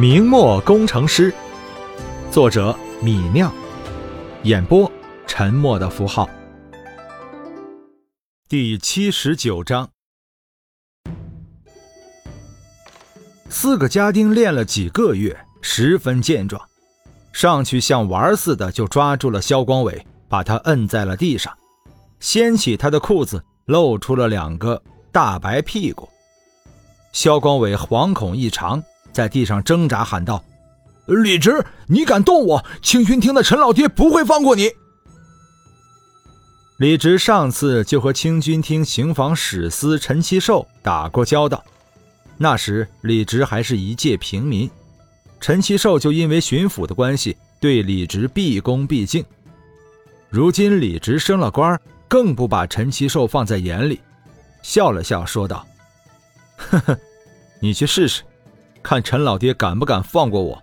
明末工程师，作者米酿，演播沉默的符号。第七十九章，四个家丁练了几个月，十分健壮，上去像玩似的就抓住了肖光伟，把他摁在了地上，掀起他的裤子，露出了两个大白屁股。肖光伟惶恐异常。在地上挣扎，喊道：“李直，你敢动我，清军厅的陈老爹不会放过你。”李直上次就和清军厅刑房史司陈其寿打过交道，那时李直还是一介平民，陈其寿就因为巡抚的关系对李直毕恭毕敬。如今李直升了官，更不把陈其寿放在眼里，笑了笑说道：“呵呵，你去试试。”看陈老爹敢不敢放过我？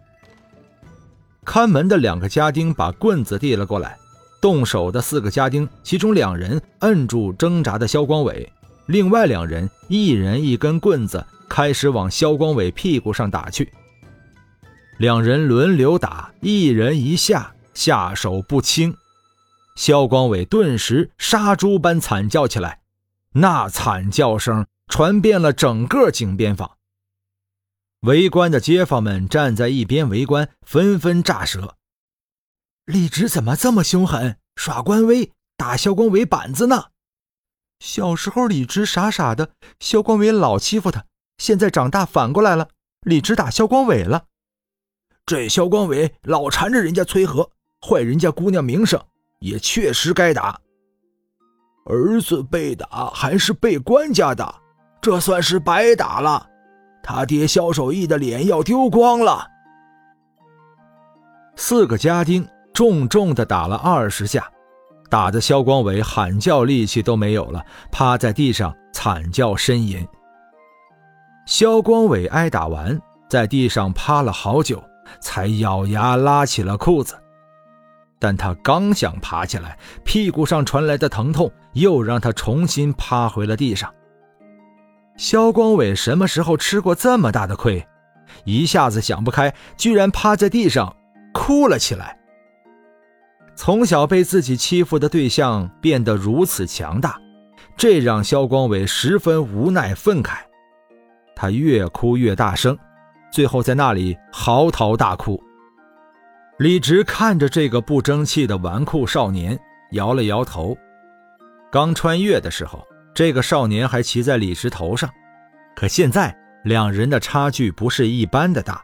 看门的两个家丁把棍子递了过来，动手的四个家丁，其中两人摁住挣扎的肖光伟，另外两人一人一根棍子，开始往肖光伟屁股上打去。两人轮流打，一人一下，下手不轻。肖光伟顿时杀猪般惨叫起来，那惨叫声传遍了整个井边坊。围观的街坊们站在一边围观，纷纷炸舌。李直怎么这么凶狠，耍官威，打萧光伟板子呢？小时候李直傻傻的，萧光伟老欺负他，现在长大反过来了，李直打萧光伟了。这萧光伟老缠着人家崔和，坏人家姑娘名声，也确实该打。儿子被打还是被官家打，这算是白打了。他爹萧守义的脸要丢光了。四个家丁重重的打了二十下，打得萧光伟喊叫力气都没有了，趴在地上惨叫呻吟。萧光伟挨打完，在地上趴了好久，才咬牙拉起了裤子。但他刚想爬起来，屁股上传来的疼痛又让他重新趴回了地上。肖光伟什么时候吃过这么大的亏？一下子想不开，居然趴在地上哭了起来。从小被自己欺负的对象变得如此强大，这让肖光伟十分无奈愤慨。他越哭越大声，最后在那里嚎啕大哭。李直看着这个不争气的纨绔少年，摇了摇头。刚穿越的时候。这个少年还骑在李直头上，可现在两人的差距不是一般的大。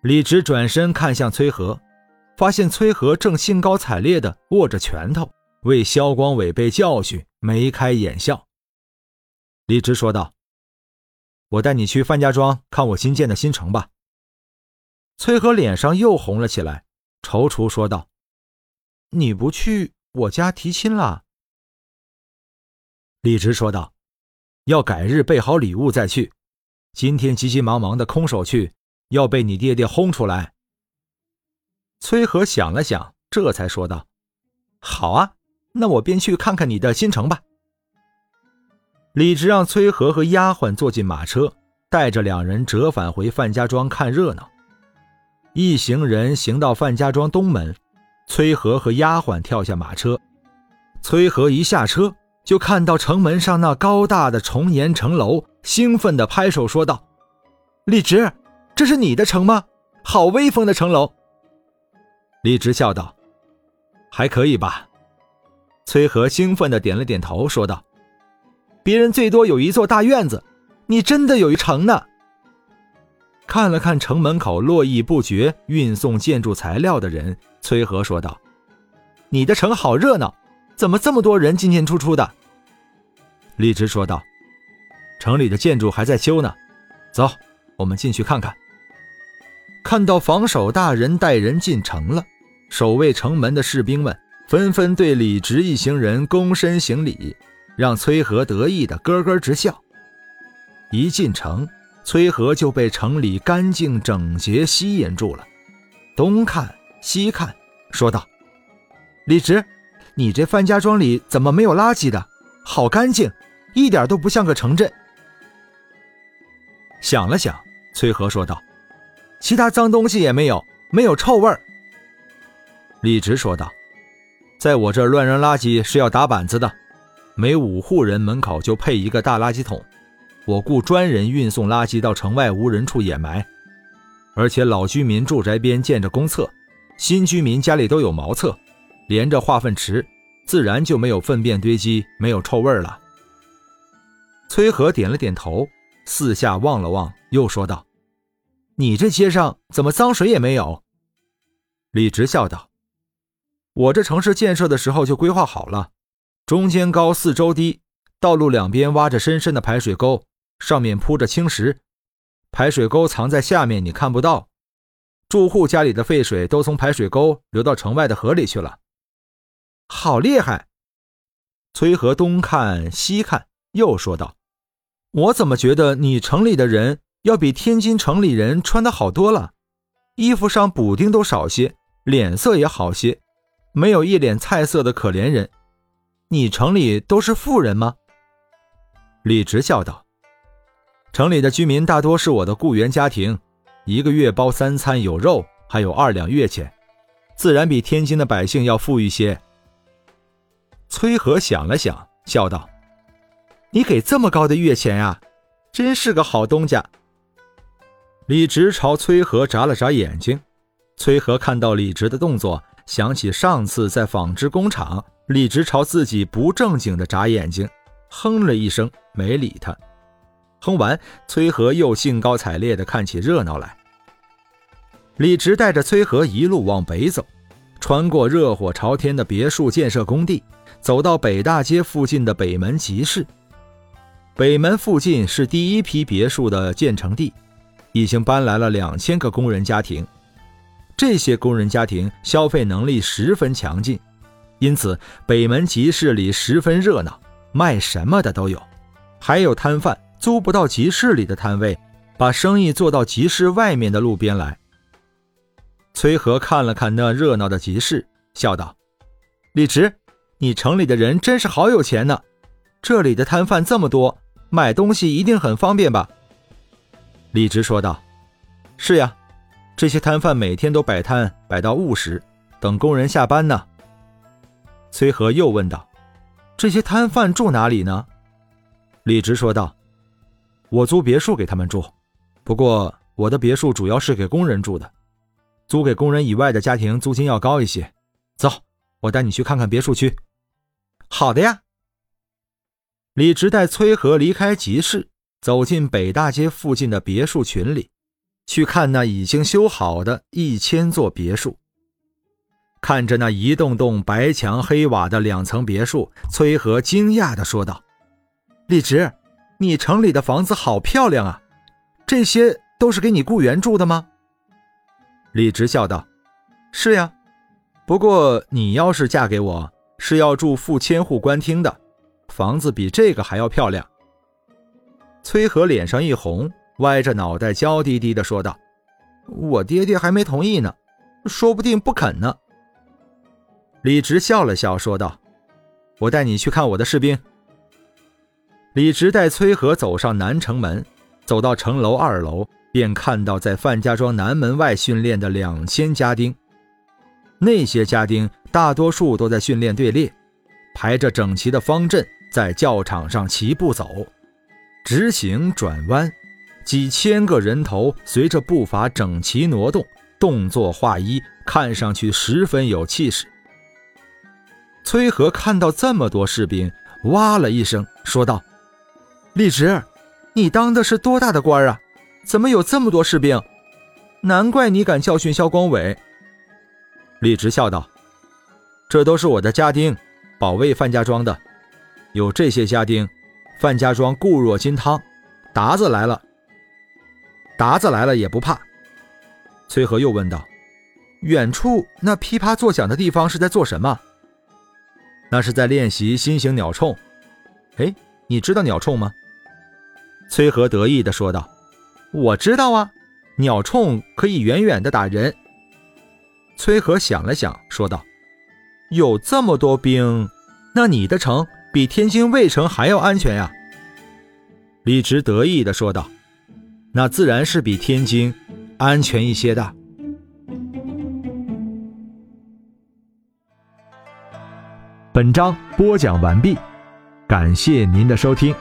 李直转身看向崔和，发现崔和正兴高采烈地握着拳头，为肖光伟被教训眉开眼笑。李直说道：“我带你去范家庄看我新建的新城吧。”崔和脸上又红了起来，踌躇说道：“你不去我家提亲了？”李直说道：“要改日备好礼物再去，今天急急忙忙的空手去，要被你爹爹轰出来。”崔和想了想，这才说道：“好啊，那我便去看看你的新城吧。”李直让崔和和丫鬟坐进马车，带着两人折返回范家庄看热闹。一行人行到范家庄东门，崔和和丫鬟跳下马车，崔和一下车。就看到城门上那高大的重檐城楼，兴奋地拍手说道：“李直，这是你的城吗？好威风的城楼！”李直笑道：“还可以吧。”崔和兴奋地点了点头，说道：“别人最多有一座大院子，你真的有一城呢。”看了看城门口络绎不绝运送建筑材料的人，崔和说道：“你的城好热闹，怎么这么多人进进出出的？”李直说道：“城里的建筑还在修呢，走，我们进去看看。”看到防守大人带人进城了，守卫城门的士兵们纷纷对李直一行人躬身行礼，让崔和得意的咯咯直笑。一进城，崔和就被城里干净整洁吸引住了，东看西看，说道：“李直，你这范家庄里怎么没有垃圾的？好干净！”一点都不像个城镇。想了想，崔和说道：“其他脏东西也没有，没有臭味儿。”李直说道：“在我这乱扔垃圾是要打板子的，每五户人门口就配一个大垃圾桶，我雇专人运送垃圾到城外无人处掩埋。而且老居民住宅边建着公厕，新居民家里都有茅厕，连着化粪池，自然就没有粪便堆积，没有臭味儿了。”崔和点了点头，四下望了望，又说道：“你这街上怎么脏水也没有？”李直笑道。我这城市建设的时候就规划好了，中间高，四周低，道路两边挖着深深的排水沟，上面铺着青石，排水沟藏在下面，你看不到。住户家里的废水都从排水沟流到城外的河里去了。好厉害！崔和东看西看，又说道：“我怎么觉得你城里的人要比天津城里人穿的好多了？衣服上补丁都少些，脸色也好些。”没有一脸菜色的可怜人，你城里都是富人吗？李直笑道：“城里的居民大多是我的雇员家庭，一个月包三餐，有肉，还有二两月钱，自然比天津的百姓要富裕些。”崔和想了想，笑道：“你给这么高的月钱呀，真是个好东家。”李直朝崔和眨了眨眼睛，崔和看到李直的动作。想起上次在纺织工厂，李直朝自己不正经的眨眼睛，哼了一声，没理他。哼完，崔和又兴高采烈地看起热闹来。李直带着崔和一路往北走，穿过热火朝天的别墅建设工地，走到北大街附近的北门集市。北门附近是第一批别墅的建成地，已经搬来了两千个工人家庭。这些工人家庭消费能力十分强劲，因此北门集市里十分热闹，卖什么的都有。还有摊贩租不到集市里的摊位，把生意做到集市外面的路边来。崔和看了看那热闹的集市，笑道：“李直，你城里的人真是好有钱呢！这里的摊贩这么多，买东西一定很方便吧？”李直说道：“是呀。”这些摊贩每天都摆摊，摆到午时，等工人下班呢。崔和又问道：“这些摊贩住哪里呢？”李直说道：“我租别墅给他们住，不过我的别墅主要是给工人住的，租给工人以外的家庭租金要高一些。走，我带你去看看别墅区。”“好的呀。”李直带崔和离开集市，走进北大街附近的别墅群里。去看那已经修好的一千座别墅，看着那一栋栋白墙黑瓦的两层别墅，崔和惊讶地说道：“李直，你城里的房子好漂亮啊！这些都是给你雇员住的吗？”李直笑道：“是呀，不过你要是嫁给我，是要住副千户官厅的，房子比这个还要漂亮。”崔和脸上一红。歪着脑袋，娇滴滴地说道：“我爹爹还没同意呢，说不定不肯呢。”李直笑了笑，说道：“我带你去看我的士兵。”李直带崔和走上南城门，走到城楼二楼，便看到在范家庄南门外训练的两千家丁。那些家丁大多数都在训练队列，排着整齐的方阵，在教场上齐步走，直行转弯。几千个人头随着步伐整齐挪动，动作划一，看上去十分有气势。崔和看到这么多士兵，哇了一声，说道：“李直，你当的是多大的官啊？怎么有这么多士兵？难怪你敢教训萧光伟。”李直笑道：“这都是我的家丁，保卫范家庄的。有这些家丁，范家庄固若金汤。达子来了。”达子来了也不怕。崔和又问道：“远处那噼啪作响的地方是在做什么？”“那是在练习新型鸟铳。”“哎，你知道鸟铳吗？”崔和得意地说道：“我知道啊，鸟铳可以远远的打人。”崔和想了想，说道：“有这么多兵，那你的城比天津卫城还要安全呀。李直得意的说道那自然是比天津安全一些的。本章播讲完毕感谢您的收听。